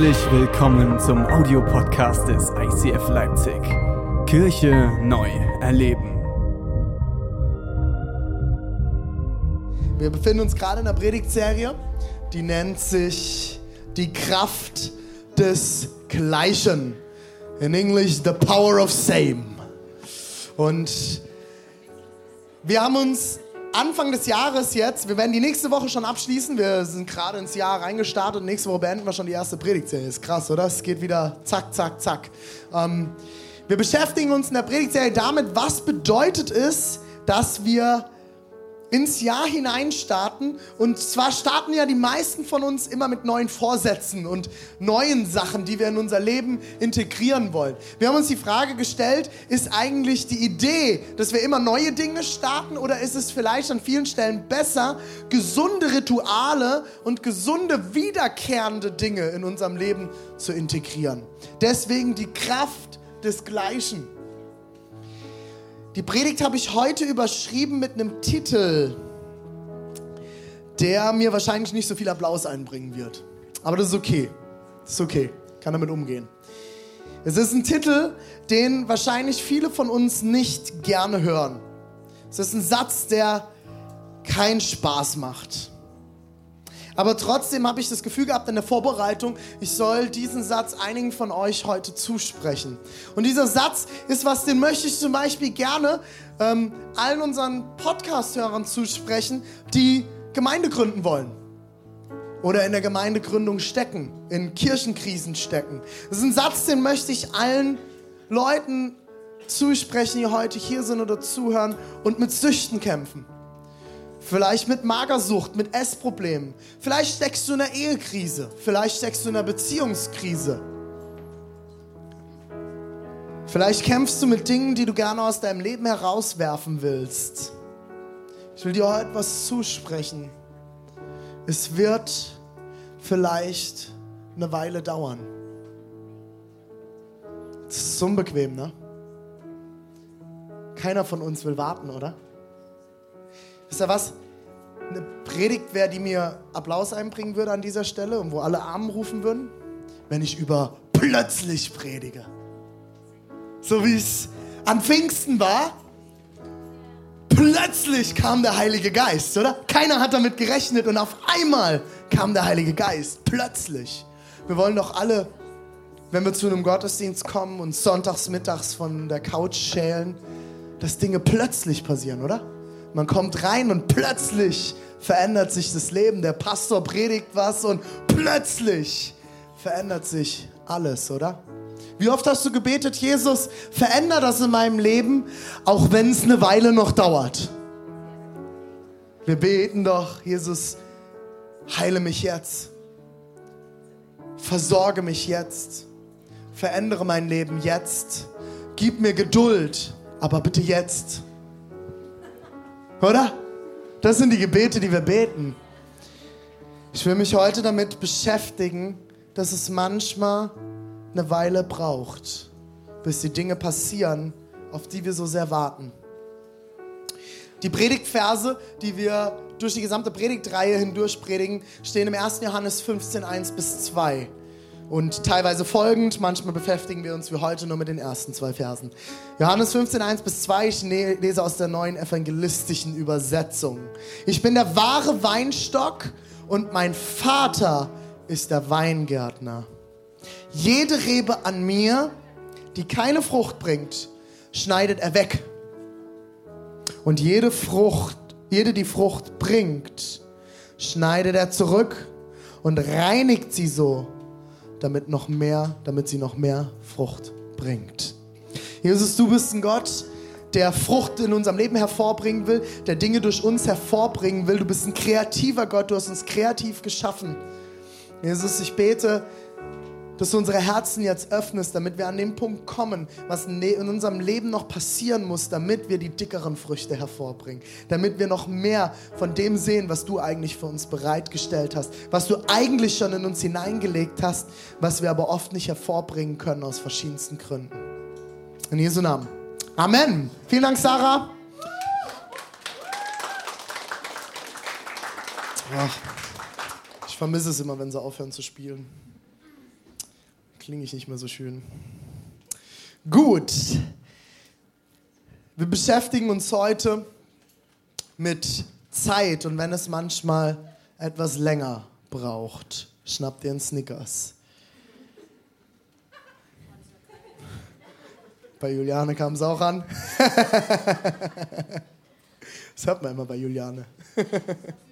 Herzlich willkommen zum Audiopodcast des ICF Leipzig. Kirche neu erleben. Wir befinden uns gerade in einer Predigtserie, die nennt sich Die Kraft des Gleichen. In Englisch The Power of Same. Und wir haben uns Anfang des Jahres jetzt, wir werden die nächste Woche schon abschließen. Wir sind gerade ins Jahr reingestartet und nächste Woche beenden wir schon die erste Predigtserie. Ist krass, oder? Es geht wieder zack, zack, zack. Ähm, wir beschäftigen uns in der Predigtserie damit, was bedeutet es, dass wir ins Jahr hinein starten. Und zwar starten ja die meisten von uns immer mit neuen Vorsätzen und neuen Sachen, die wir in unser Leben integrieren wollen. Wir haben uns die Frage gestellt, ist eigentlich die Idee, dass wir immer neue Dinge starten oder ist es vielleicht an vielen Stellen besser, gesunde Rituale und gesunde wiederkehrende Dinge in unserem Leben zu integrieren? Deswegen die Kraft des Gleichen. Die Predigt habe ich heute überschrieben mit einem Titel, der mir wahrscheinlich nicht so viel Applaus einbringen wird. Aber das ist okay. Das ist okay. Kann damit umgehen. Es ist ein Titel, den wahrscheinlich viele von uns nicht gerne hören. Es ist ein Satz, der keinen Spaß macht. Aber trotzdem habe ich das Gefühl gehabt in der Vorbereitung, ich soll diesen Satz einigen von euch heute zusprechen. Und dieser Satz ist was, den möchte ich zum Beispiel gerne ähm, allen unseren Podcast-Hörern zusprechen, die Gemeinde gründen wollen. Oder in der Gemeindegründung stecken, in Kirchenkrisen stecken. Das ist ein Satz, den möchte ich allen Leuten zusprechen, die heute hier sind oder zuhören und mit Süchten kämpfen. Vielleicht mit Magersucht, mit Essproblemen. Vielleicht steckst du in einer Ehekrise. Vielleicht steckst du in einer Beziehungskrise. Vielleicht kämpfst du mit Dingen, die du gerne aus deinem Leben herauswerfen willst. Ich will dir heute was zusprechen. Es wird vielleicht eine Weile dauern. Das ist unbequem, ne? Keiner von uns will warten, oder? Wisst ihr was? Eine Predigt wäre, die mir Applaus einbringen würde an dieser Stelle und wo alle Armen rufen würden, wenn ich über plötzlich predige. So wie es an Pfingsten war. Plötzlich kam der Heilige Geist, oder? Keiner hat damit gerechnet und auf einmal kam der Heilige Geist. Plötzlich. Wir wollen doch alle, wenn wir zu einem Gottesdienst kommen und sonntags mittags von der Couch schälen, dass Dinge plötzlich passieren, oder? Man kommt rein und plötzlich verändert sich das Leben. Der Pastor predigt was und plötzlich verändert sich alles, oder? Wie oft hast du gebetet, Jesus, veränder das in meinem Leben, auch wenn es eine Weile noch dauert? Wir beten doch, Jesus, heile mich jetzt. Versorge mich jetzt. Verändere mein Leben jetzt. Gib mir Geduld, aber bitte jetzt. Oder? Das sind die Gebete, die wir beten. Ich will mich heute damit beschäftigen, dass es manchmal eine Weile braucht, bis die Dinge passieren, auf die wir so sehr warten. Die Predigtverse, die wir durch die gesamte Predigtreihe hindurch predigen, stehen im 1. Johannes 15, 1 bis 2 und teilweise folgend. Manchmal beschäftigen wir uns wie heute nur mit den ersten zwei Versen. Johannes 15, 1 bis 2, ich ne-, lese aus der neuen evangelistischen Übersetzung. Ich bin der wahre Weinstock und mein Vater ist der Weingärtner. Jede Rebe an mir, die keine Frucht bringt, schneidet er weg. Und jede Frucht, jede die Frucht bringt, schneidet er zurück und reinigt sie so, damit noch mehr, damit sie noch mehr Frucht bringt. Jesus, du bist ein Gott, der Frucht in unserem Leben hervorbringen will, der Dinge durch uns hervorbringen will. Du bist ein kreativer Gott, du hast uns kreativ geschaffen. Jesus, ich bete, dass du unsere Herzen jetzt öffnest, damit wir an den Punkt kommen, was ne-, in unserem Leben noch passieren muss, damit wir die dickeren Früchte hervorbringen, damit wir noch mehr von dem sehen, was du eigentlich für uns bereitgestellt hast, was du eigentlich schon in uns hineingelegt hast, was wir aber oft nicht hervorbringen können aus verschiedensten Gründen. In Jesu Namen. Amen. Vielen Dank, Sarah. Ach, ich vermisse es immer, wenn sie aufhören zu spielen. Klinge ich nicht mehr so schön. Gut. Wir beschäftigen uns heute mit Zeit und wenn es manchmal etwas länger braucht, schnappt ihr einen Snickers. Bei Juliane kam es auch an. das hört man immer bei Juliane.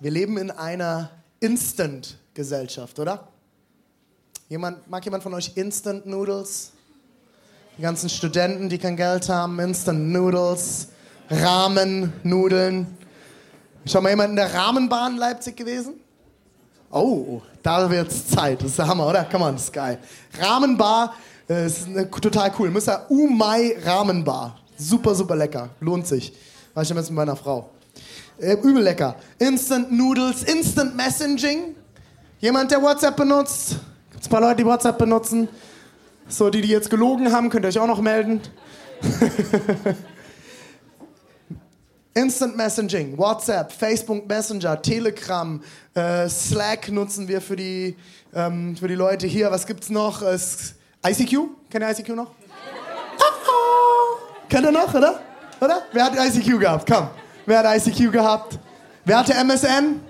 Wir leben in einer Instant-Gesellschaft, oder? Jemand, mag jemand von euch Instant Noodles? Die ganzen Studenten, die kein Geld haben, Instant Noodles, Ramen, Nudeln. Schon mal jemand in der Rahmenbahn in Leipzig gewesen? Oh, da wird's Zeit. Das ist der Hammer, oder? Come on, geil. Rahmenbar äh, ist eine, total cool. Müsst ihr Umai Rahmenbar. Super, super lecker. Lohnt sich. War ich jetzt mit meiner Frau. Äh, übel lecker. Instant Noodles, Instant Messaging. Jemand, der WhatsApp benutzt? Gibt es ein paar Leute, die WhatsApp benutzen? So, die, die jetzt gelogen haben, könnt ihr euch auch noch melden. Instant Messaging, WhatsApp, Facebook Messenger, Telegram, äh, Slack nutzen wir für die, ähm, für die Leute hier. Was gibt's noch? Äh, ICQ? Kennt ihr ICQ noch? Kennt ihr noch, oder? Oder? Wer hat ICQ gehabt? Komm. Wer hat ICQ gehabt? Wer hatte MSN?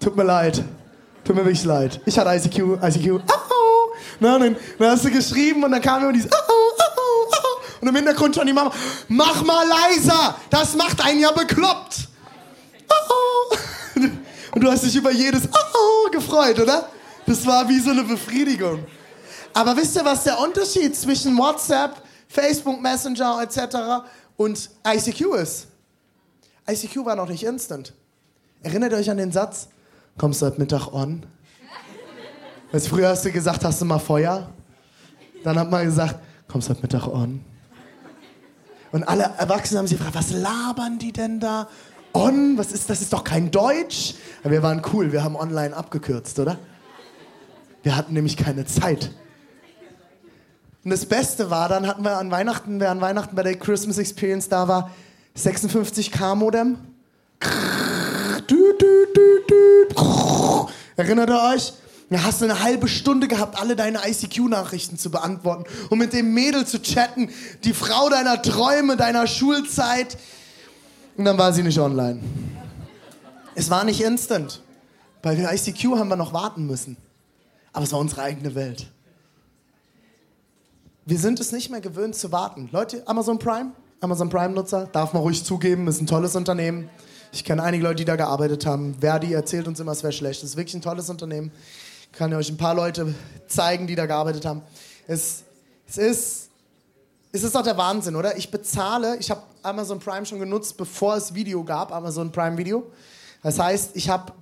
Tut mir leid. Tut mir wirklich leid. Ich hatte ICQ. ICQ. Oh, oh. Na, dann, dann hast du geschrieben und dann kam immer dieses oh, oh, oh, oh. Und im Hintergrund schon die Mama, mach mal leiser, das macht einen ja bekloppt. Oh, oh. Und du hast dich über jedes Oh, oh gefreut, oder? Das war wie so eine Befriedigung. Aber wisst ihr, was der Unterschied zwischen WhatsApp, Facebook Messenger etc. und ICQ ist? ICQ war noch nicht instant. Erinnert euch an den Satz? Kommst du heute Mittag on? Weißt, früher hast du gesagt, hast du mal Feuer? Dann hat man gesagt, kommst du heute Mittag on? Und alle Erwachsenen haben sich gefragt, was labern die denn da? On? Was ist, das ist doch kein Deutsch. Aber wir waren cool, wir haben online abgekürzt, oder? Wir hatten nämlich keine Zeit. Und das Beste war, dann hatten wir an Weihnachten, wer an Weihnachten bei der Christmas Experience da war, 56k Modem. Erinnert ihr euch? Da hast du eine halbe Stunde gehabt, alle deine ICQ-Nachrichten zu beantworten und mit dem Mädel zu chatten, die Frau deiner Träume, deiner Schulzeit. Und dann war sie nicht online. Es war nicht instant. Bei ICQ haben wir noch warten müssen. Aber es war unsere eigene Welt. Wir sind es nicht mehr gewöhnt zu warten. Leute, Amazon Prime, Amazon Prime-Nutzer, darf man ruhig zugeben, ist ein tolles Unternehmen. Ich kenne einige Leute, die da gearbeitet haben. Verdi erzählt uns immer, es wäre schlecht. Es ist wirklich ein tolles Unternehmen. Ich kann euch ein paar Leute zeigen, die da gearbeitet haben. Es, es ist es ist doch der Wahnsinn, oder? Ich bezahle, ich habe Amazon Prime schon genutzt, bevor es Video gab, Amazon Prime Video. Das heißt, ich habe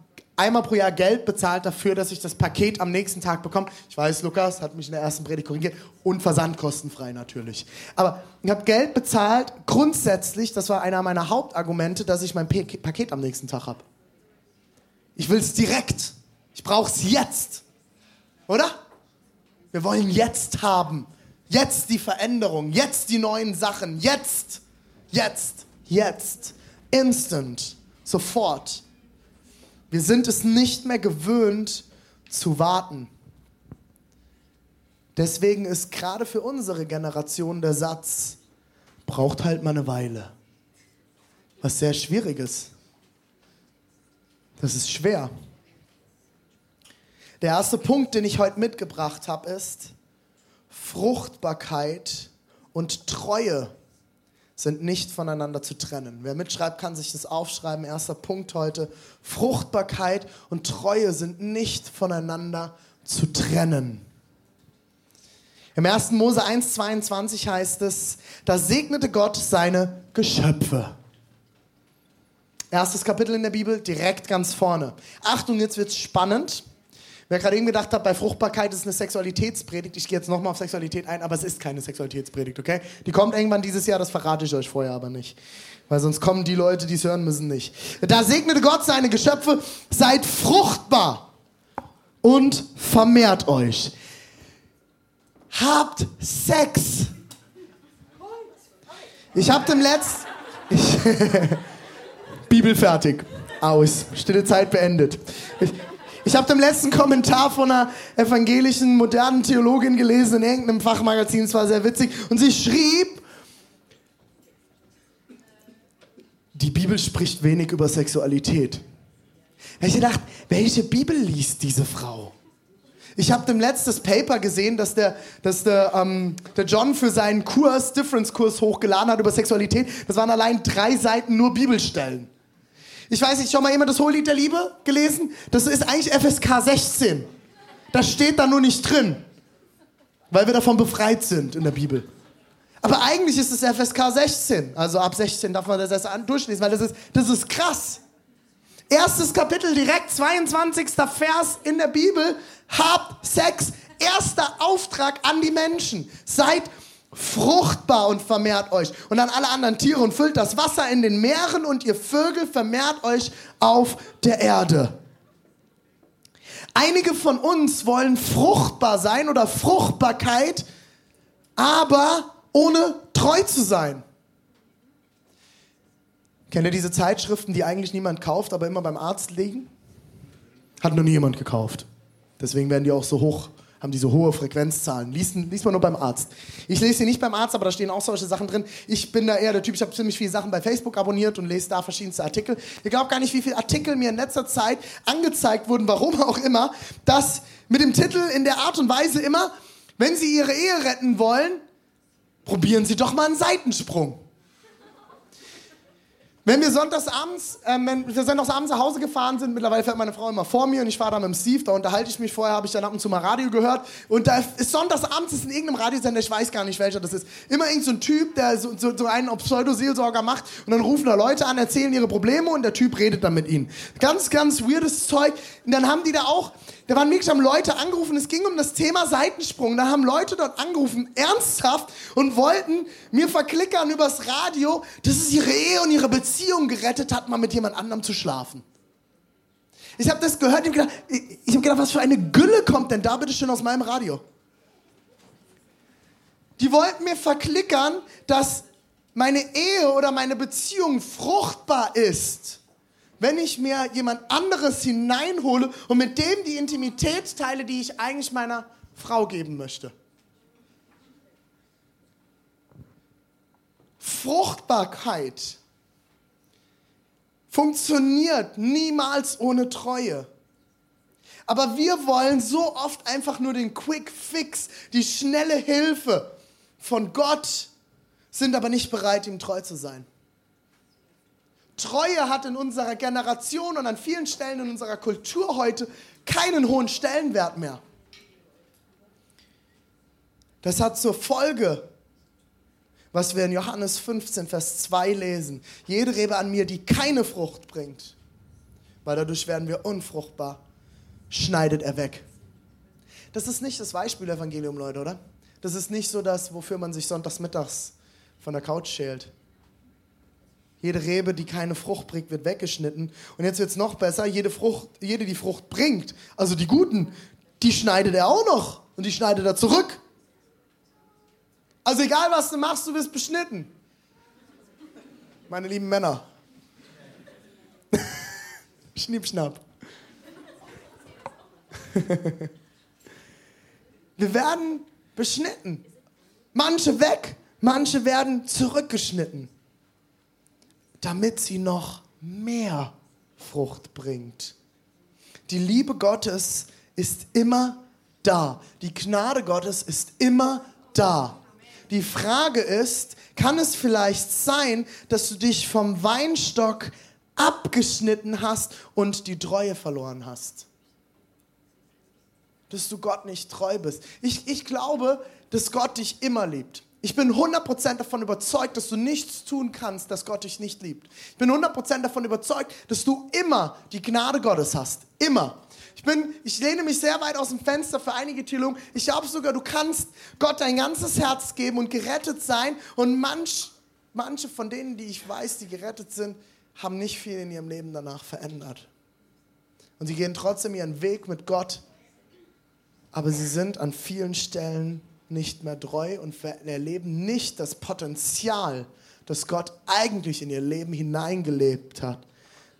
einmal pro Jahr Geld bezahlt dafür, dass ich das Paket am nächsten Tag bekomme. Ich weiß, Lukas hat mich in der ersten Predigt korrigiert. Und versandkostenfrei natürlich. Aber ich habe Geld bezahlt, grundsätzlich, das war einer meiner Hauptargumente, dass ich mein Paket am nächsten Tag habe. Ich will es direkt. Ich brauche es jetzt. Oder? Wir wollen jetzt haben. Jetzt die Veränderung, jetzt die neuen Sachen, jetzt, jetzt, jetzt, instant, sofort. Wir sind es nicht mehr gewöhnt zu warten. Deswegen ist gerade für unsere Generation der Satz, braucht halt mal eine Weile. Was sehr schwierig ist. Das ist schwer. Der erste Punkt, den ich heute mitgebracht habe, ist, Fruchtbarkeit und Treue sind nicht voneinander zu trennen. Wer mitschreibt, kann sich das aufschreiben. Erster Punkt heute. Fruchtbarkeit und Treue sind nicht voneinander zu trennen. Im 1. Mose 1,22 heißt es, da segnete Gott seine Geschöpfe. Erstes Kapitel in der Bibel, direkt ganz vorne. Achtung, jetzt wird's spannend. Wer gerade eben gedacht hat, bei Fruchtbarkeit ist eine Sexualitätspredigt, ich gehe jetzt nochmal auf Sexualität ein, aber es ist keine Sexualitätspredigt, okay? Die kommt irgendwann dieses Jahr, das verrate ich euch vorher aber nicht. Weil sonst kommen die Leute, die es hören müssen, nicht. Da segnete Gott seine Geschöpfe, seid fruchtbar und vermehrt euch. Habt Sex. Ich hab dem letzten... Bibel fertig. Aus. Stille Zeit beendet. Ich, ich habe den letzten Kommentar von einer evangelischen modernen Theologin gelesen in irgendeinem Fachmagazin, es war sehr witzig. Und sie schrieb, die Bibel spricht wenig über Sexualität. Da ich gedacht, welche Bibel liest diese Frau? Ich habe dem letztes Paper gesehen, dass der, dass der, ähm, der John für seinen Kurs, Difference-Kurs hochgeladen hat über Sexualität. Das waren allein drei Seiten nur Bibelstellen. Ich weiß nicht, schon mal jemand das Hohelied der Liebe gelesen? Das ist eigentlich FSK 16. Das steht da nur nicht drin, weil wir davon befreit sind in der Bibel. Aber eigentlich ist es FSK 16. Also ab 16 darf man das erst durchlesen, weil das ist, das ist krass. Erstes Kapitel, direkt 22. Vers in der Bibel. Habt Sex. Erster Auftrag an die Menschen. Seid fruchtbar und vermehrt euch. Und an alle anderen Tiere und füllt das Wasser in den Meeren und ihr Vögel vermehrt euch auf der Erde. Einige von uns wollen fruchtbar sein oder Fruchtbarkeit, aber ohne treu zu sein. Kennt ihr diese Zeitschriften, die eigentlich niemand kauft, aber immer beim Arzt liegen? Hat noch nie jemand gekauft. Deswegen werden die auch so hoch haben diese hohe Frequenzzahlen. Liest, liest man nur beim Arzt. Ich lese sie nicht beim Arzt, aber da stehen auch solche Sachen drin. Ich bin da eher der Typ, ich habe ziemlich viele Sachen bei Facebook abonniert und lese da verschiedenste Artikel. Ihr glaubt gar nicht, wie viele Artikel mir in letzter Zeit angezeigt wurden, warum auch immer, dass mit dem Titel in der Art und Weise immer, wenn Sie Ihre Ehe retten wollen, probieren Sie doch mal einen Seitensprung. Wenn wir sonntagsabends, ähm, wenn wir sonntagsabends nach Hause gefahren sind, mittlerweile fährt meine Frau immer vor mir und ich fahre da mit dem Steve, da unterhalte ich mich vorher, habe ich dann ab und zu mal Radio gehört und da ist sonntagsabends ist in irgendeinem Radiosender, ich weiß gar nicht welcher das ist, immer irgend so ein Typ, der so, so, so einen Pseudoseelsorger macht und dann rufen da Leute an, erzählen ihre Probleme und der Typ redet dann mit ihnen. Ganz, ganz weirdes Zeug. Und dann haben die da auch, da waren wirklich haben Leute angerufen, es ging um das Thema Seitensprung. Da haben Leute dort angerufen, ernsthaft, und wollten mir verklickern übers Radio, dass es ihre Ehe und ihre Beziehung gerettet hat, mal mit jemand anderem zu schlafen. Ich habe das gehört und gedacht, ich habe gedacht, was für eine Gülle kommt denn da bitte schön aus meinem Radio? Die wollten mir verklickern, dass meine Ehe oder meine Beziehung fruchtbar ist wenn ich mir jemand anderes hineinhole und mit dem die Intimität teile, die ich eigentlich meiner Frau geben möchte. Fruchtbarkeit funktioniert niemals ohne Treue. Aber wir wollen so oft einfach nur den Quick Fix, die schnelle Hilfe von Gott, sind aber nicht bereit, ihm treu zu sein. Treue hat in unserer Generation und an vielen Stellen in unserer Kultur heute keinen hohen Stellenwert mehr. Das hat zur Folge, was wir in Johannes 15, Vers 2 lesen. Jede Rebe an mir, die keine Frucht bringt, weil dadurch werden wir unfruchtbar, schneidet er weg. Das ist nicht das Beispiel-Evangelium, Leute, oder? Das ist nicht so das, wofür man sich sonntags mittags von der Couch schält. Jede Rebe, die keine Frucht bringt, wird weggeschnitten. Und jetzt wird es noch besser. Jede, Frucht, jede, die Frucht bringt, also die guten, die schneidet er auch noch. Und die schneidet er zurück. Also egal, was du machst, du wirst beschnitten. Meine lieben Männer. Schnipp, schnapp. Wir werden beschnitten. Manche weg, manche werden zurückgeschnitten damit sie noch mehr Frucht bringt. Die Liebe Gottes ist immer da. Die Gnade Gottes ist immer da. Die Frage ist, kann es vielleicht sein, dass du dich vom Weinstock abgeschnitten hast und die Treue verloren hast? Dass du Gott nicht treu bist. Ich, ich glaube, dass Gott dich immer liebt. Ich bin 100% davon überzeugt, dass du nichts tun kannst, dass Gott dich nicht liebt. Ich bin 100% davon überzeugt, dass du immer die Gnade Gottes hast. Immer. Ich, bin, ich lehne mich sehr weit aus dem Fenster für einige Theologen. Ich glaube sogar, du kannst Gott dein ganzes Herz geben und gerettet sein. Und manch, manche von denen, die ich weiß, die gerettet sind, haben nicht viel in ihrem Leben danach verändert. Und sie gehen trotzdem ihren Weg mit Gott. Aber sie sind an vielen Stellen nicht mehr treu und erleben nicht das Potenzial, das Gott eigentlich in ihr Leben hineingelebt hat,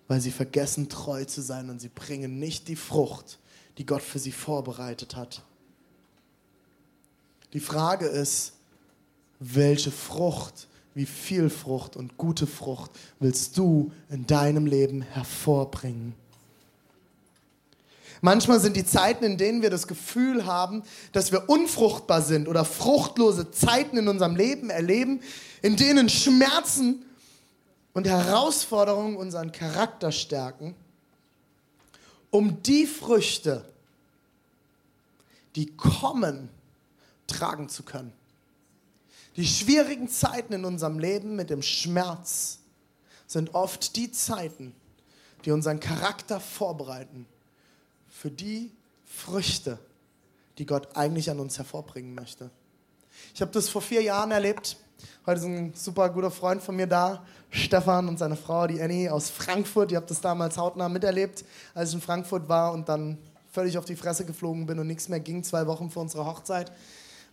weil sie vergessen treu zu sein und sie bringen nicht die Frucht, die Gott für sie vorbereitet hat. Die Frage ist, welche Frucht, wie viel Frucht und gute Frucht willst du in deinem Leben hervorbringen? Manchmal sind die Zeiten, in denen wir das Gefühl haben, dass wir unfruchtbar sind oder fruchtlose Zeiten in unserem Leben erleben, in denen Schmerzen und Herausforderungen unseren Charakter stärken, um die Früchte, die kommen, tragen zu können. Die schwierigen Zeiten in unserem Leben mit dem Schmerz sind oft die Zeiten, die unseren Charakter vorbereiten für die Früchte, die Gott eigentlich an uns hervorbringen möchte. Ich habe das vor vier Jahren erlebt. Heute ist ein super guter Freund von mir da, Stefan und seine Frau, die Annie aus Frankfurt. Ihr habt das damals hautnah miterlebt, als ich in Frankfurt war und dann völlig auf die Fresse geflogen bin und nichts mehr ging, zwei Wochen vor unserer Hochzeit.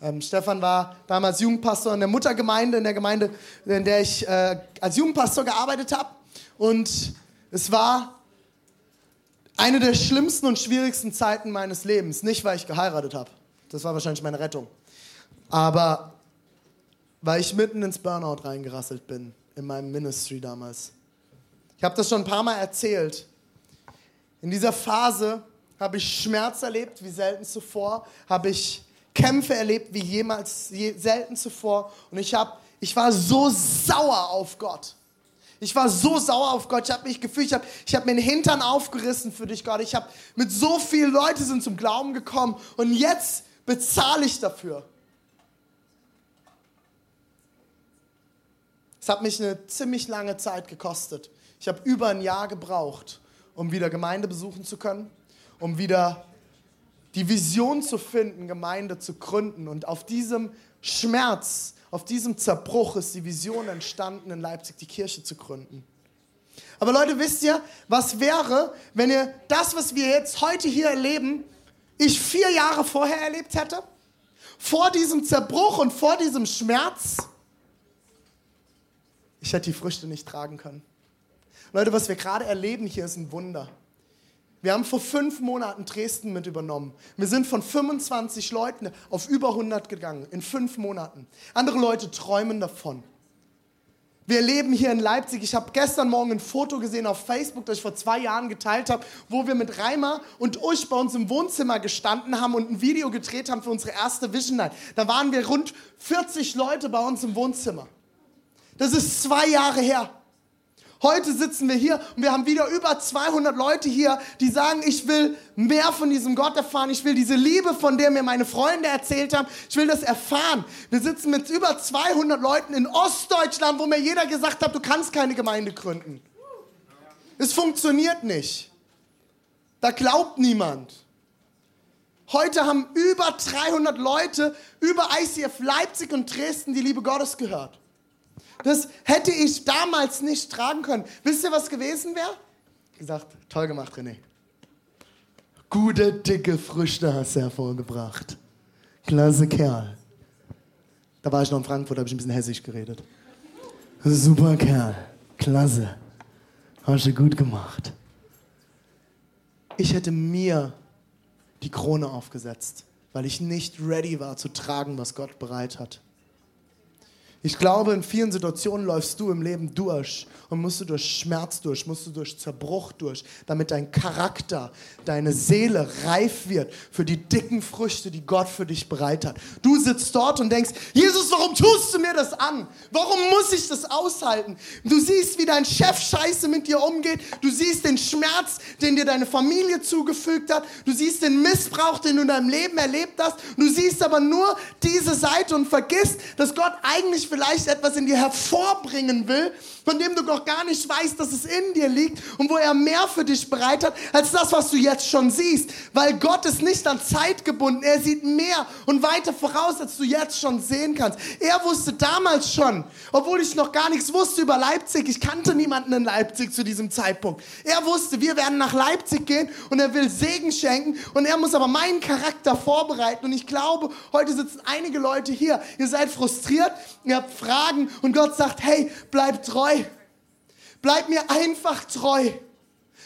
Ähm, Stefan war damals Jugendpastor in der Muttergemeinde, in der Gemeinde, in der ich äh, als Jugendpastor gearbeitet habe. Und es war eine der schlimmsten und schwierigsten Zeiten meines Lebens. Nicht, weil ich geheiratet habe. Das war wahrscheinlich meine Rettung. Aber weil ich mitten ins Burnout reingerasselt bin in meinem Ministry damals. Ich habe das schon ein paar Mal erzählt. In dieser Phase habe ich Schmerz erlebt wie selten zuvor, habe ich Kämpfe erlebt wie jemals je, selten zuvor und ich habe ich war so sauer auf Gott. Ich war so sauer auf Gott. Ich habe mich gefühlt, ich habe ich hab mir den Hintern aufgerissen für dich, Gott. Ich habe mit so vielen Leuten sind zum Glauben gekommen und jetzt bezahle ich dafür. Es hat mich eine ziemlich lange Zeit gekostet. Ich habe über ein Jahr gebraucht, um wieder Gemeinde besuchen zu können, um wieder die Vision zu finden, Gemeinde zu gründen. Und auf diesem Schmerz auf diesem Zerbruch ist die Vision entstanden, in Leipzig die Kirche zu gründen. Aber Leute, wisst ihr, was wäre, wenn ihr das, was wir jetzt heute hier erleben, ich vier Jahre vorher erlebt hätte? Vor diesem Zerbruch und vor diesem Schmerz? Ich hätte die Früchte nicht tragen können. Leute, was wir gerade erleben hier ist ein Wunder. Wir haben vor fünf Monaten Dresden mit übernommen. Wir sind von 25 Leuten auf über 100 gegangen in fünf Monaten. Andere Leute träumen davon. Wir leben hier in Leipzig. Ich habe gestern Morgen ein Foto gesehen auf Facebook, das ich vor zwei Jahren geteilt habe, wo wir mit Reimer und Usch bei uns im Wohnzimmer gestanden haben und ein Video gedreht haben für unsere erste Vision Night. Da waren wir rund 40 Leute bei uns im Wohnzimmer. Das ist zwei Jahre her. Heute sitzen wir hier und wir haben wieder über 200 Leute hier, die sagen, ich will mehr von diesem Gott erfahren. Ich will diese Liebe, von der mir meine Freunde erzählt haben, ich will das erfahren. Wir sitzen mit über 200 Leuten in Ostdeutschland, wo mir jeder gesagt hat, du kannst keine Gemeinde gründen. Es funktioniert nicht. Da glaubt niemand. Heute haben über 300 Leute über ICF Leipzig und Dresden die Liebe Gottes gehört. Das hätte ich damals nicht tragen können. Wisst ihr, was gewesen wäre? Gesagt, toll gemacht, René. Gute, dicke Früchte hast du hervorgebracht. Klasse Kerl. Da war ich noch in Frankfurt, habe ich ein bisschen hessisch geredet. Super Kerl. Klasse. Hast du gut gemacht. Ich hätte mir die Krone aufgesetzt, weil ich nicht ready war zu tragen, was Gott bereit hat. Ich glaube, in vielen Situationen läufst du im Leben durch und musst du durch Schmerz durch, musst du durch Zerbruch durch, damit dein Charakter, deine Seele reif wird für die dicken Früchte, die Gott für dich bereit hat. Du sitzt dort und denkst, Jesus, warum tust du mir das an? Warum muss ich das aushalten? Du siehst, wie dein Chef scheiße mit dir umgeht. Du siehst den Schmerz, den dir deine Familie zugefügt hat. Du siehst den Missbrauch, den du in deinem Leben erlebt hast. Du siehst aber nur diese Seite und vergisst, dass Gott eigentlich vielleicht etwas in dir hervorbringen will, von dem du noch gar nicht weißt, dass es in dir liegt und wo er mehr für dich bereit hat, als das, was du jetzt schon siehst. Weil Gott ist nicht an Zeit gebunden. Er sieht mehr und weiter voraus, als du jetzt schon sehen kannst. Er wusste damals schon, obwohl ich noch gar nichts wusste über Leipzig. Ich kannte niemanden in Leipzig zu diesem Zeitpunkt. Er wusste, wir werden nach Leipzig gehen und er will Segen schenken und er muss aber meinen Charakter vorbereiten. Und ich glaube, heute sitzen einige Leute hier. Ihr seid frustriert, ihr habt Fragen und Gott sagt, hey, bleib treu. Bleib mir einfach treu.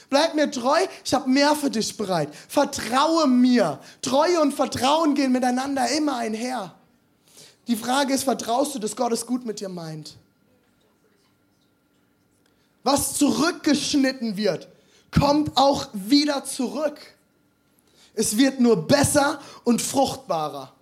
Bleib mir treu, ich habe mehr für dich bereit. Vertraue mir. Treue und Vertrauen gehen miteinander immer einher. Die Frage ist, vertraust du, dass Gott es gut mit dir meint? Was zurückgeschnitten wird, kommt auch wieder zurück. Es wird nur besser und fruchtbarer.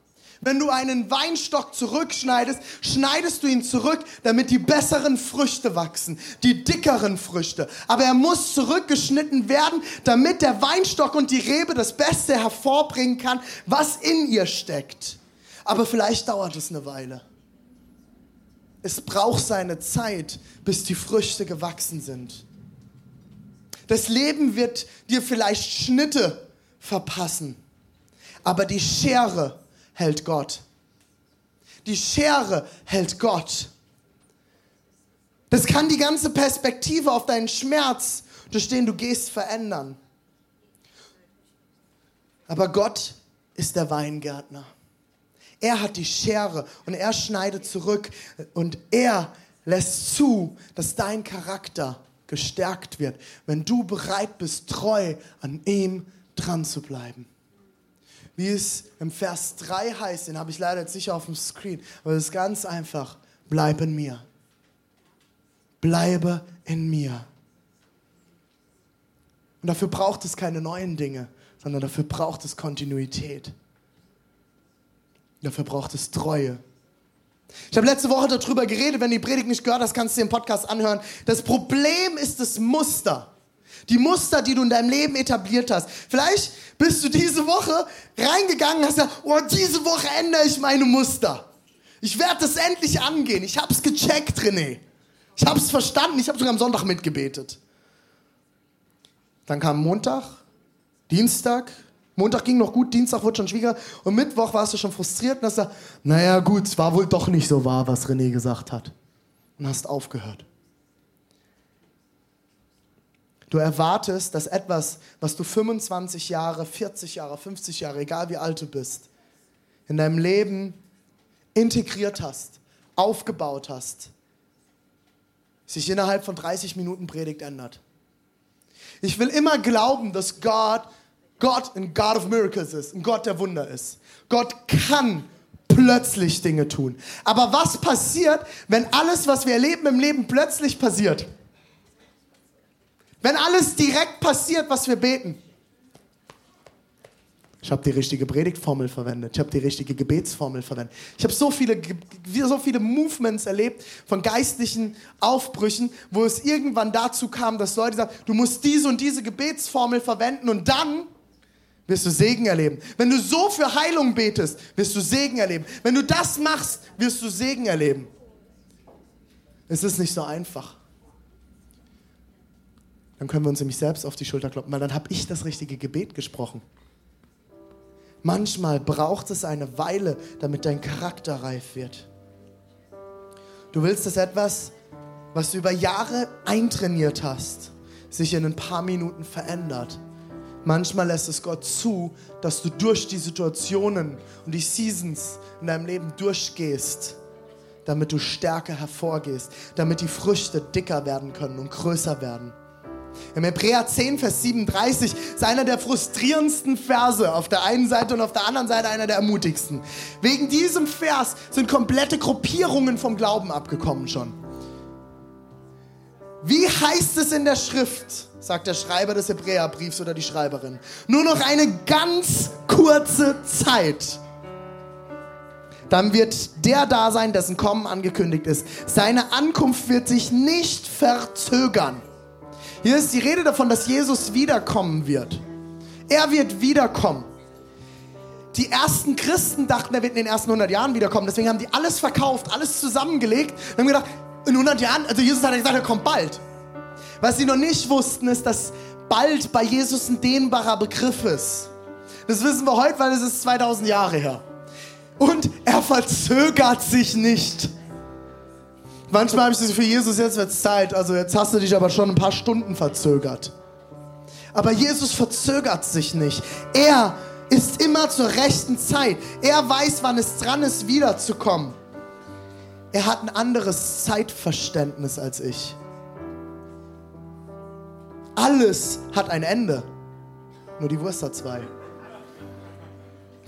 Wenn du einen Weinstock zurückschneidest, schneidest du ihn zurück, damit die besseren Früchte wachsen, die dickeren Früchte. Aber er muss zurückgeschnitten werden, damit der Weinstock und die Rebe das Beste hervorbringen kann, was in ihr steckt. Aber vielleicht dauert es eine Weile. Es braucht seine Zeit, bis die Früchte gewachsen sind. Das Leben wird dir vielleicht Schnitte verpassen, aber die Schere hält Gott. Die Schere hält Gott. Das kann die ganze Perspektive auf deinen Schmerz, durch den du gehst, verändern. Aber Gott ist der Weingärtner. Er hat die Schere und er schneidet zurück und er lässt zu, dass dein Charakter gestärkt wird, wenn du bereit bist, treu an ihm dran zu bleiben wie es im Vers 3 heißt, den habe ich leider jetzt nicht auf dem Screen, aber es ist ganz einfach, bleib in mir. Bleibe in mir. Und dafür braucht es keine neuen Dinge, sondern dafür braucht es Kontinuität. Dafür braucht es Treue. Ich habe letzte Woche darüber geredet, wenn du die Predigt nicht gehört hast, kannst du den Podcast anhören. Das Problem ist das Muster. Die Muster, die du in deinem Leben etabliert hast. Vielleicht bist du diese Woche reingegangen und hast gesagt, oh, diese Woche ändere ich meine Muster. Ich werde das endlich angehen. Ich habe es gecheckt, René. Ich habe es verstanden. Ich habe sogar am Sonntag mitgebetet. Dann kam Montag, Dienstag. Montag ging noch gut, Dienstag wurde schon schwieriger. Und Mittwoch warst du schon frustriert und hast gesagt, naja gut, es war wohl doch nicht so wahr, was René gesagt hat. Und hast aufgehört. Du erwartest, dass etwas, was du 25 Jahre, 40 Jahre, 50 Jahre, egal wie alt du bist, in deinem Leben integriert hast, aufgebaut hast, sich innerhalb von 30 Minuten Predigt ändert. Ich will immer glauben, dass Gott, Gott ein God of Miracles ist, ein Gott der Wunder ist. Gott kann plötzlich Dinge tun. Aber was passiert, wenn alles, was wir erleben im Leben, plötzlich passiert? Wenn alles direkt passiert, was wir beten. Ich habe die richtige Predigtformel verwendet. Ich habe die richtige Gebetsformel verwendet. Ich habe so viele, so viele Movements erlebt von geistlichen Aufbrüchen, wo es irgendwann dazu kam, dass Leute sagen, du musst diese und diese Gebetsformel verwenden und dann wirst du Segen erleben. Wenn du so für Heilung betest, wirst du Segen erleben. Wenn du das machst, wirst du Segen erleben. Es ist nicht so einfach dann können wir uns nämlich selbst auf die Schulter kloppen, weil dann habe ich das richtige Gebet gesprochen. Manchmal braucht es eine Weile, damit dein Charakter reif wird. Du willst, dass etwas, was du über Jahre eintrainiert hast, sich in ein paar Minuten verändert. Manchmal lässt es Gott zu, dass du durch die Situationen und die Seasons in deinem Leben durchgehst, damit du stärker hervorgehst, damit die Früchte dicker werden können und größer werden. Im Hebräer 10, Vers 37 ist einer der frustrierendsten Verse auf der einen Seite und auf der anderen Seite einer der ermutigsten. Wegen diesem Vers sind komplette Gruppierungen vom Glauben abgekommen schon. Wie heißt es in der Schrift, sagt der Schreiber des Hebräerbriefs oder die Schreiberin? Nur noch eine ganz kurze Zeit. Dann wird der da sein, dessen Kommen angekündigt ist. Seine Ankunft wird sich nicht verzögern. Hier ist die Rede davon, dass Jesus wiederkommen wird. Er wird wiederkommen. Die ersten Christen dachten, er wird in den ersten 100 Jahren wiederkommen. Deswegen haben die alles verkauft, alles zusammengelegt und haben gedacht, in 100 Jahren, also Jesus hat gesagt, er kommt bald. Was sie noch nicht wussten, ist, dass bald bei Jesus ein dehnbarer Begriff ist. Das wissen wir heute, weil es ist 2000 Jahre her. Und er verzögert sich nicht. Manchmal habe ich das für Jesus, jetzt wird es Zeit. Also jetzt hast du dich aber schon ein paar Stunden verzögert. Aber Jesus verzögert sich nicht. Er ist immer zur rechten Zeit. Er weiß, wann es dran ist, wiederzukommen. Er hat ein anderes Zeitverständnis als ich. Alles hat ein Ende. Nur die Wurst hat zwei.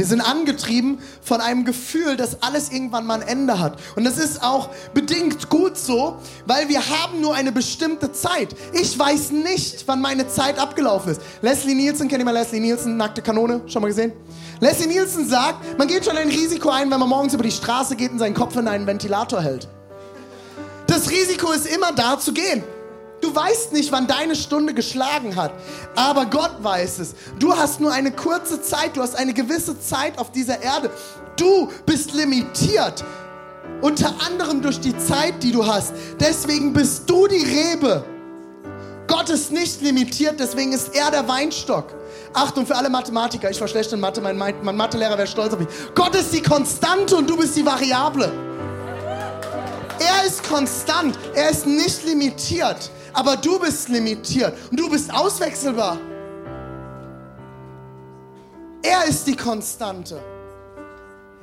Wir sind angetrieben von einem Gefühl, dass alles irgendwann mal ein Ende hat. Und das ist auch bedingt gut so, weil wir haben nur eine bestimmte Zeit. Ich weiß nicht, wann meine Zeit abgelaufen ist. Leslie Nielsen, kennt ihr mal Leslie Nielsen, nackte Kanone, schon mal gesehen? Leslie Nielsen sagt, man geht schon ein Risiko ein, wenn man morgens über die Straße geht und seinen Kopf in einen Ventilator hält. Das Risiko ist immer da zu gehen. Du weißt nicht, wann deine Stunde geschlagen hat, aber Gott weiß es. Du hast nur eine kurze Zeit, du hast eine gewisse Zeit auf dieser Erde. Du bist limitiert, unter anderem durch die Zeit, die du hast. Deswegen bist du die Rebe. Gott ist nicht limitiert, deswegen ist er der Weinstock. Achtung für alle Mathematiker, ich war schlecht in Mathe, mein, mein Mathelehrer wäre stolz auf mich. Gott ist die Konstante und du bist die Variable. Er ist konstant, er ist nicht limitiert aber du bist limitiert und du bist auswechselbar. Er ist die Konstante.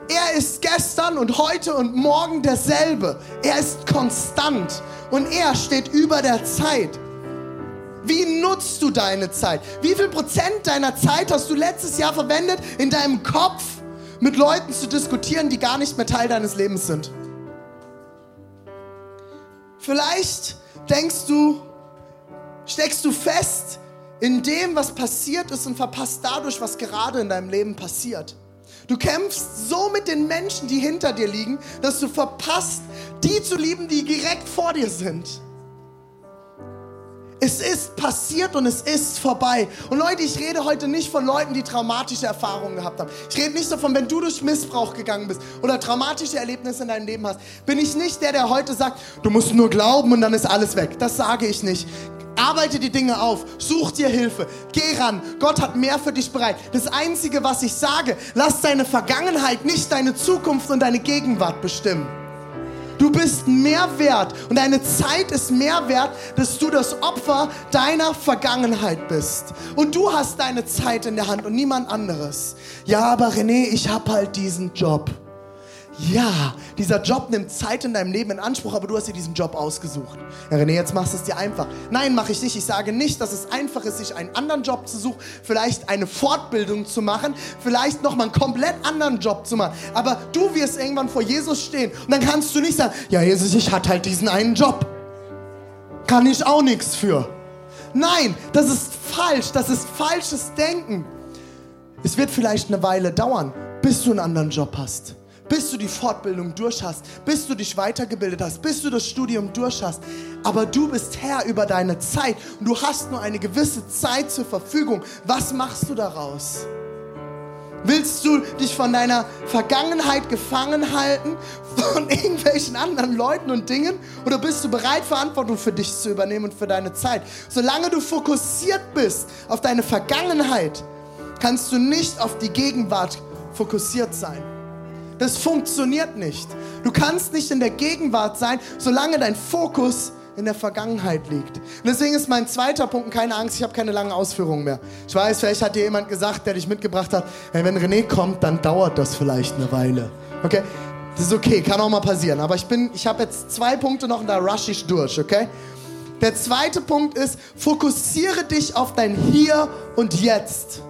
Er ist gestern und heute und morgen derselbe. Er ist konstant und er steht über der Zeit. Wie nutzt du deine Zeit? Wie viel Prozent deiner Zeit hast du letztes Jahr verwendet, in deinem Kopf mit Leuten zu diskutieren, die gar nicht mehr Teil deines Lebens sind? Vielleicht denkst du, steckst du fest in dem, was passiert ist und verpasst dadurch, was gerade in deinem Leben passiert. Du kämpfst so mit den Menschen, die hinter dir liegen, dass du verpasst, die zu lieben, die direkt vor dir sind. Es ist passiert und es ist vorbei. Und Leute, ich rede heute nicht von Leuten, die traumatische Erfahrungen gehabt haben. Ich rede nicht davon, wenn du durch Missbrauch gegangen bist oder traumatische Erlebnisse in deinem Leben hast. Bin ich nicht der, der heute sagt, du musst nur glauben und dann ist alles weg. Das sage ich nicht. Arbeite die Dinge auf, such dir Hilfe, geh ran. Gott hat mehr für dich bereit. Das Einzige, was ich sage, lass deine Vergangenheit nicht deine Zukunft und deine Gegenwart bestimmen. Du bist mehr wert und deine Zeit ist mehr wert, dass du das Opfer deiner Vergangenheit bist. Und du hast deine Zeit in der Hand und niemand anderes. Ja, aber René, ich habe halt diesen Job. Ja, dieser Job nimmt Zeit in deinem Leben in Anspruch, aber du hast dir diesen Job ausgesucht. Ja, René, jetzt machst du es dir einfach. Nein, mache ich nicht. Ich sage nicht, dass es einfach ist, sich einen anderen Job zu suchen, vielleicht eine Fortbildung zu machen, vielleicht nochmal einen komplett anderen Job zu machen. Aber du wirst irgendwann vor Jesus stehen und dann kannst du nicht sagen, ja, Jesus, ich hatte halt diesen einen Job. Kann ich auch nichts für. Nein, das ist falsch. Das ist falsches Denken. Es wird vielleicht eine Weile dauern, bis du einen anderen Job hast bis du die Fortbildung durch hast, bis du dich weitergebildet hast, bis du das Studium durch hast. Aber du bist Herr über deine Zeit und du hast nur eine gewisse Zeit zur Verfügung. Was machst du daraus? Willst du dich von deiner Vergangenheit gefangen halten, von irgendwelchen anderen Leuten und Dingen? Oder bist du bereit, Verantwortung für dich zu übernehmen und für deine Zeit? Solange du fokussiert bist auf deine Vergangenheit, kannst du nicht auf die Gegenwart fokussiert sein. Das funktioniert nicht. Du kannst nicht in der Gegenwart sein, solange dein Fokus in der Vergangenheit liegt. Und deswegen ist mein zweiter Punkt, keine Angst, ich habe keine langen Ausführungen mehr. Ich weiß, vielleicht hat dir jemand gesagt, der dich mitgebracht hat, hey, wenn René kommt, dann dauert das vielleicht eine Weile. Okay? Das ist okay, kann auch mal passieren. Aber ich bin, ich habe jetzt zwei Punkte noch und da rush ich durch, okay? Der zweite Punkt ist, fokussiere dich auf dein Hier und Jetzt.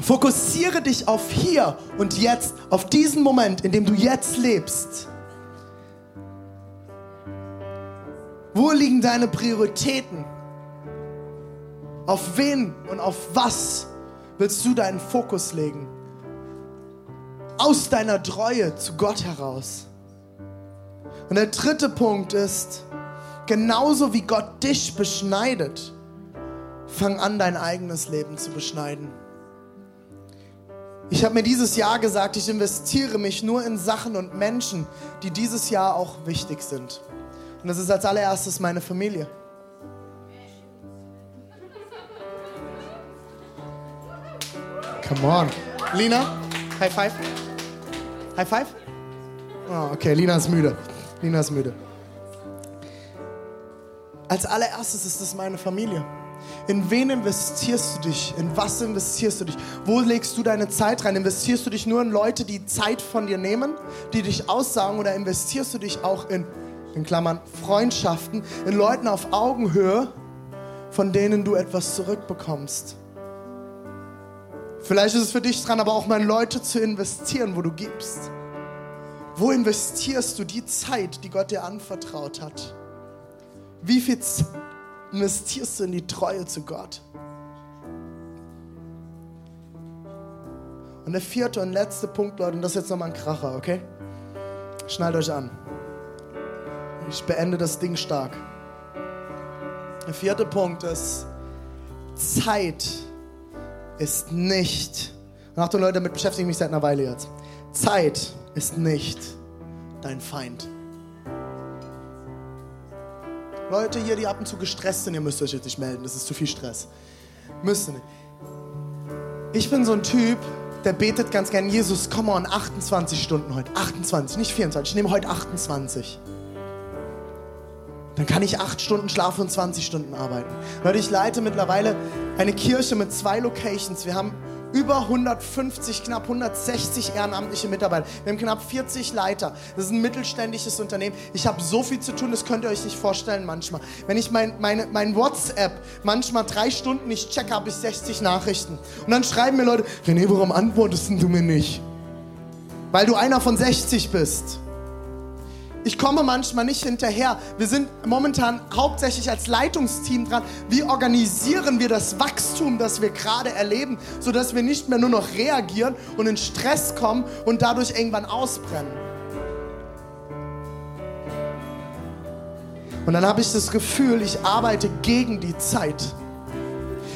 Fokussiere dich auf hier und jetzt, auf diesen Moment, in dem du jetzt lebst. Wo liegen deine Prioritäten? Auf wen und auf was willst du deinen Fokus legen? Aus deiner Treue zu Gott heraus. Und der dritte Punkt ist, genauso wie Gott dich beschneidet, fang an, dein eigenes Leben zu beschneiden. Ich habe mir dieses Jahr gesagt, ich investiere mich nur in Sachen und Menschen, die dieses Jahr auch wichtig sind. Und das ist als allererstes meine Familie. Come on. Lina, High Five. High Five? Oh, okay, Lina ist müde. Lina ist müde. Als allererstes ist es meine Familie. In wen investierst du dich? In was investierst du dich? Wo legst du deine Zeit rein? Investierst du dich nur in Leute, die Zeit von dir nehmen, die dich aussagen, oder investierst du dich auch in in Klammern Freundschaften, in Leuten auf Augenhöhe, von denen du etwas zurückbekommst. Vielleicht ist es für dich dran, aber auch mal in Leute zu investieren, wo du gibst. Wo investierst du die Zeit, die Gott dir anvertraut hat? Wie viel Zeit investierst du in die Treue zu Gott? Und der vierte und letzte Punkt, Leute, und das ist jetzt nochmal ein Kracher, okay? Schnallt euch an. Ich beende das Ding stark. Der vierte Punkt ist, Zeit ist nicht, und Achtung Leute, damit beschäftige ich mich seit einer Weile jetzt. Zeit ist nicht dein Feind. Leute hier, die ab und zu gestresst sind, ihr müsst euch jetzt nicht melden, das ist zu viel Stress. Müsst ihr nicht. Ich bin so ein Typ, der betet ganz gern, Jesus, komm on, 28 Stunden heute. 28, nicht 24, ich nehme heute 28. Dann kann ich 8 Stunden schlafen und 20 Stunden arbeiten. Leute, ich leite mittlerweile eine Kirche mit zwei Locations. Wir haben über 150, knapp 160 ehrenamtliche Mitarbeiter. Wir haben knapp 40 Leiter. Das ist ein mittelständisches Unternehmen. Ich habe so viel zu tun, das könnt ihr euch nicht vorstellen manchmal. Wenn ich mein, meine, mein WhatsApp manchmal drei Stunden nicht checke, habe ich 60 Nachrichten. Und dann schreiben mir Leute, René, warum antwortest du mir nicht? Weil du einer von 60 bist. Ich komme manchmal nicht hinterher. Wir sind momentan hauptsächlich als Leitungsteam dran. Wie organisieren wir das Wachstum, das wir gerade erleben, sodass wir nicht mehr nur noch reagieren und in Stress kommen und dadurch irgendwann ausbrennen? Und dann habe ich das Gefühl, ich arbeite gegen die Zeit.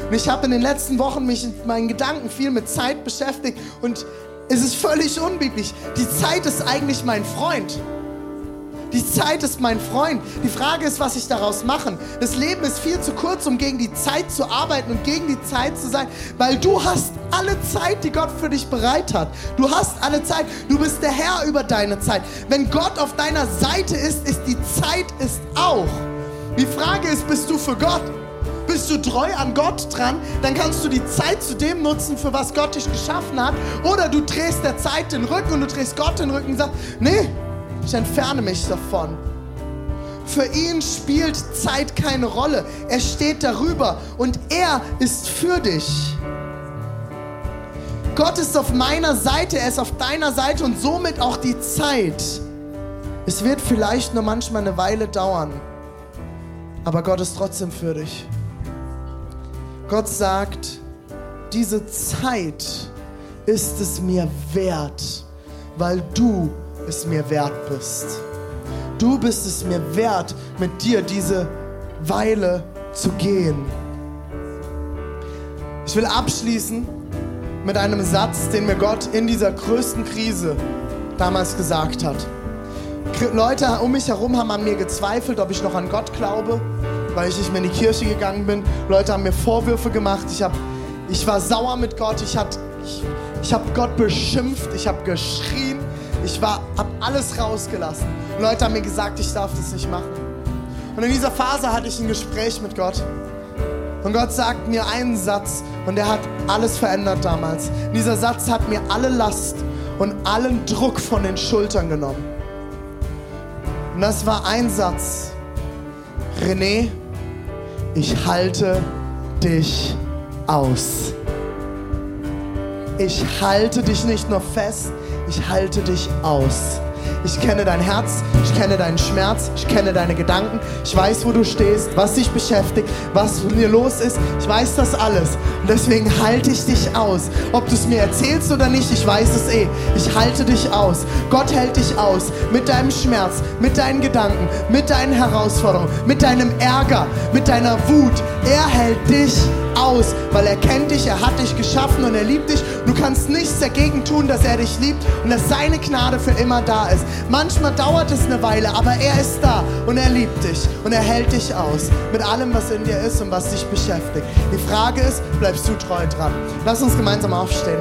Und ich habe in den letzten Wochen mich in meinen Gedanken viel mit Zeit beschäftigt und es ist völlig unbiblisch. Die Zeit ist eigentlich mein Freund. Die Zeit ist mein Freund. Die Frage ist, was ich daraus mache. Das Leben ist viel zu kurz, um gegen die Zeit zu arbeiten und gegen die Zeit zu sein, weil du hast alle Zeit, die Gott für dich bereit hat. Du hast alle Zeit. Du bist der Herr über deine Zeit. Wenn Gott auf deiner Seite ist, ist die Zeit ist auch. Die Frage ist, bist du für Gott? Bist du treu an Gott dran, dann kannst du die Zeit zu dem nutzen, für was Gott dich geschaffen hat. Oder du drehst der Zeit den Rücken und du drehst Gott den Rücken und sagst, nee, ich entferne mich davon. Für ihn spielt Zeit keine Rolle. Er steht darüber und er ist für dich. Gott ist auf meiner Seite, er ist auf deiner Seite und somit auch die Zeit. Es wird vielleicht nur manchmal eine Weile dauern, aber Gott ist trotzdem für dich. Gott sagt, diese Zeit ist es mir wert, weil du es mir wert bist. Du bist es mir wert, mit dir diese Weile zu gehen. Ich will abschließen mit einem Satz, den mir Gott in dieser größten Krise damals gesagt hat. Leute um mich herum haben an mir gezweifelt, ob ich noch an Gott glaube, weil ich nicht mehr in die Kirche gegangen bin. Leute haben mir Vorwürfe gemacht. Ich, hab, ich war sauer mit Gott. Ich, ich, ich habe Gott beschimpft. Ich habe geschrien. Ich war, hab alles rausgelassen. Und Leute haben mir gesagt, ich darf das nicht machen. Und in dieser Phase hatte ich ein Gespräch mit Gott. Und Gott sagt mir einen Satz und der hat alles verändert damals. Dieser Satz hat mir alle Last und allen Druck von den Schultern genommen. Und das war ein Satz. René, ich halte dich aus. Ich halte dich nicht nur fest, ich halte dich aus. Ich kenne dein Herz, ich kenne deinen Schmerz, ich kenne deine Gedanken, ich weiß, wo du stehst, was dich beschäftigt, was mit dir los ist. Ich weiß das alles. Und deswegen halte ich dich aus. Ob du es mir erzählst oder nicht, ich weiß es eh. Ich halte dich aus. Gott hält dich aus mit deinem Schmerz, mit deinen Gedanken, mit deinen Herausforderungen, mit deinem Ärger, mit deiner Wut. Er hält dich aus, weil er kennt dich, er hat dich geschaffen und er liebt dich. Du kannst nichts dagegen tun, dass er dich liebt und dass seine Gnade für immer da ist. Manchmal dauert es eine Weile, aber er ist da und er liebt dich und er hält dich aus mit allem, was in dir ist und was dich beschäftigt. Die Frage ist, bleibst du treu dran? Lass uns gemeinsam aufstehen.